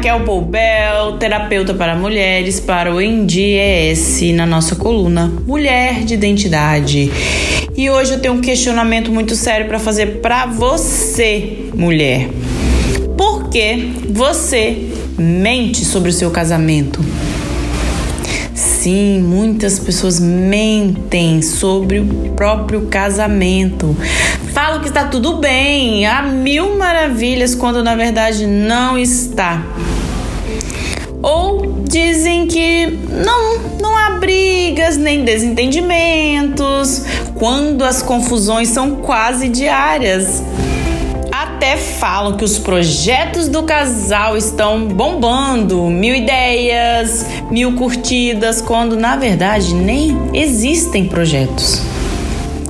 Raquel Poubel, terapeuta para mulheres, para o NDES na nossa coluna Mulher de Identidade. E hoje eu tenho um questionamento muito sério para fazer para você, mulher. Por que você mente sobre o seu casamento? Sim, muitas pessoas mentem sobre o próprio casamento. Falam que está tudo bem, há mil maravilhas, quando na verdade não está. Ou dizem que não, não há brigas nem desentendimentos, quando as confusões são quase diárias até falam que os projetos do casal estão bombando, mil ideias, mil curtidas, quando na verdade nem existem projetos.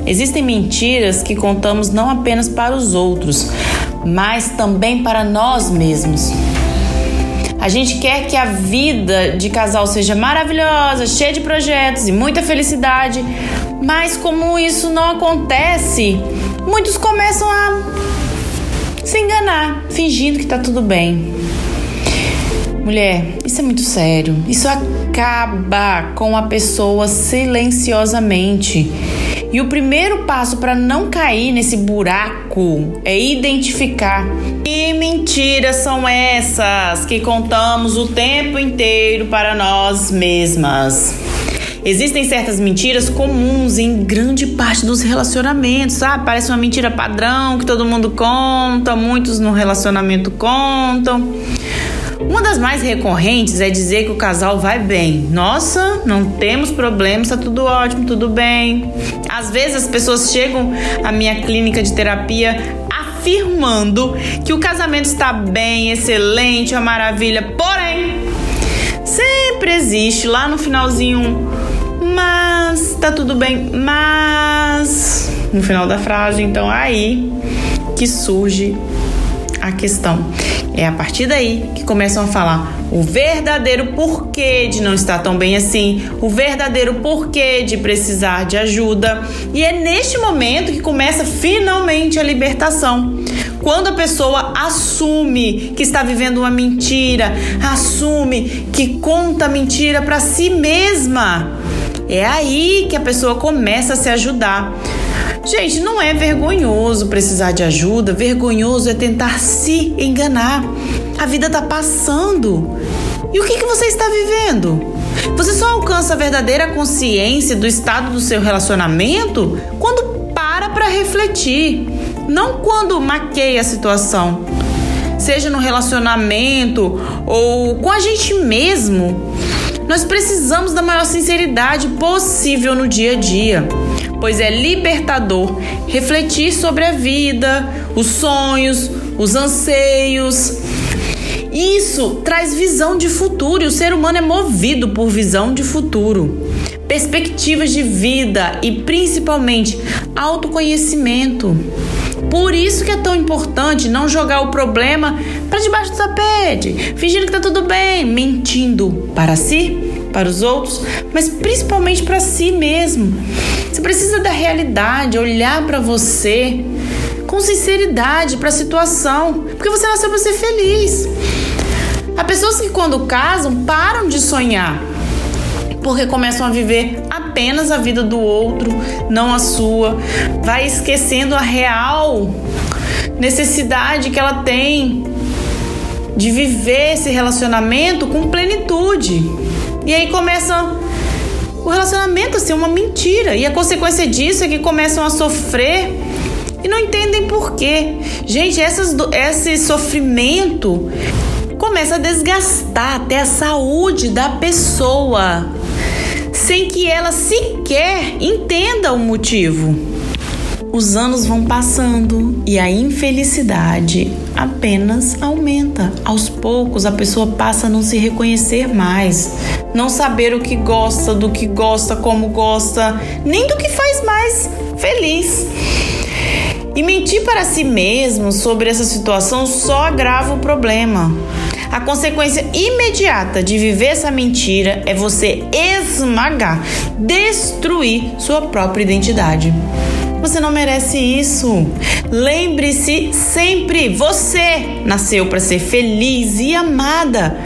Existem mentiras que contamos não apenas para os outros, mas também para nós mesmos. A gente quer que a vida de casal seja maravilhosa, cheia de projetos e muita felicidade, mas como isso não acontece, muitos começam a se enganar, fingindo que tá tudo bem. Mulher, isso é muito sério. Isso acaba com a pessoa silenciosamente. E o primeiro passo para não cair nesse buraco é identificar que mentiras são essas que contamos o tempo inteiro para nós mesmas. Existem certas mentiras comuns em grande parte dos relacionamentos, sabe? Parece uma mentira padrão que todo mundo conta, muitos no relacionamento contam. Uma das mais recorrentes é dizer que o casal vai bem. Nossa, não temos problemas, tá tudo ótimo, tudo bem. Às vezes as pessoas chegam à minha clínica de terapia afirmando que o casamento está bem, excelente, uma maravilha. Porém, sempre existe lá no finalzinho mas tá tudo bem, mas no final da frase, então aí que surge a questão. É a partir daí que começam a falar o verdadeiro porquê de não estar tão bem assim, o verdadeiro porquê de precisar de ajuda. E é neste momento que começa finalmente a libertação. Quando a pessoa assume que está vivendo uma mentira, assume que conta mentira para si mesma é aí que a pessoa começa a se ajudar. Gente, não é vergonhoso precisar de ajuda, vergonhoso é tentar se enganar. A vida está passando. E o que, que você está vivendo? Você só alcança a verdadeira consciência do estado do seu relacionamento quando para para refletir, não quando maqueia a situação. Seja no relacionamento ou com a gente mesmo. Nós precisamos da maior sinceridade possível no dia a dia, pois é libertador refletir sobre a vida, os sonhos, os anseios. Isso traz visão de futuro e o ser humano é movido por visão de futuro, perspectivas de vida e principalmente autoconhecimento. Por isso que é tão importante não jogar o problema para debaixo do tapete, fingindo que tá tudo bem, mentindo para si, para os outros, mas principalmente para si mesmo. Você precisa da realidade, olhar para você com sinceridade para a situação, porque você nasceu para ser feliz. Há pessoas que quando casam param de sonhar porque começam a viver apenas a vida do outro, não a sua. Vai esquecendo a real necessidade que ela tem de viver esse relacionamento com plenitude. E aí começa o relacionamento a ser uma mentira. E a consequência disso é que começam a sofrer e não entendem por quê. Gente, essas, esse sofrimento começa a desgastar até a saúde da pessoa sem que ela sequer entenda o motivo. Os anos vão passando e a infelicidade apenas aumenta. Aos poucos a pessoa passa a não se reconhecer mais, não saber o que gosta, do que gosta, como gosta, nem do que faz mais feliz. E mentir para si mesmo sobre essa situação só agrava o problema. A consequência imediata de viver essa mentira é você esmagar, destruir sua própria identidade. Você não merece isso. Lembre-se sempre, você nasceu para ser feliz e amada.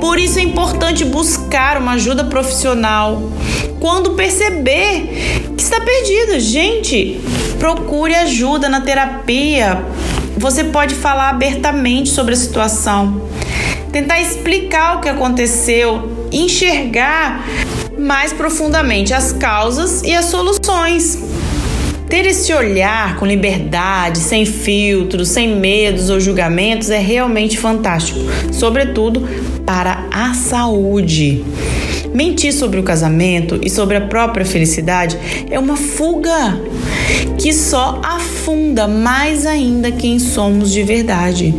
Por isso é importante buscar uma ajuda profissional quando perceber que está perdida. Gente, procure ajuda na terapia. Você pode falar abertamente sobre a situação, tentar explicar o que aconteceu, enxergar mais profundamente as causas e as soluções. Ter esse olhar com liberdade, sem filtros, sem medos ou julgamentos é realmente fantástico, sobretudo para a saúde. Mentir sobre o casamento e sobre a própria felicidade é uma fuga que só afunda mais ainda quem somos de verdade.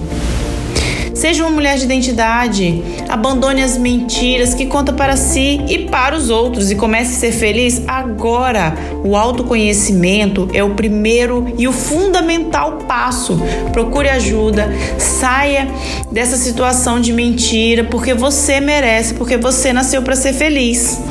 Seja uma mulher de identidade. Abandone as mentiras que conta para si e para os outros e comece a ser feliz agora. O autoconhecimento é o primeiro e o fundamental passo. Procure ajuda, saia dessa situação de mentira, porque você merece, porque você nasceu para ser feliz.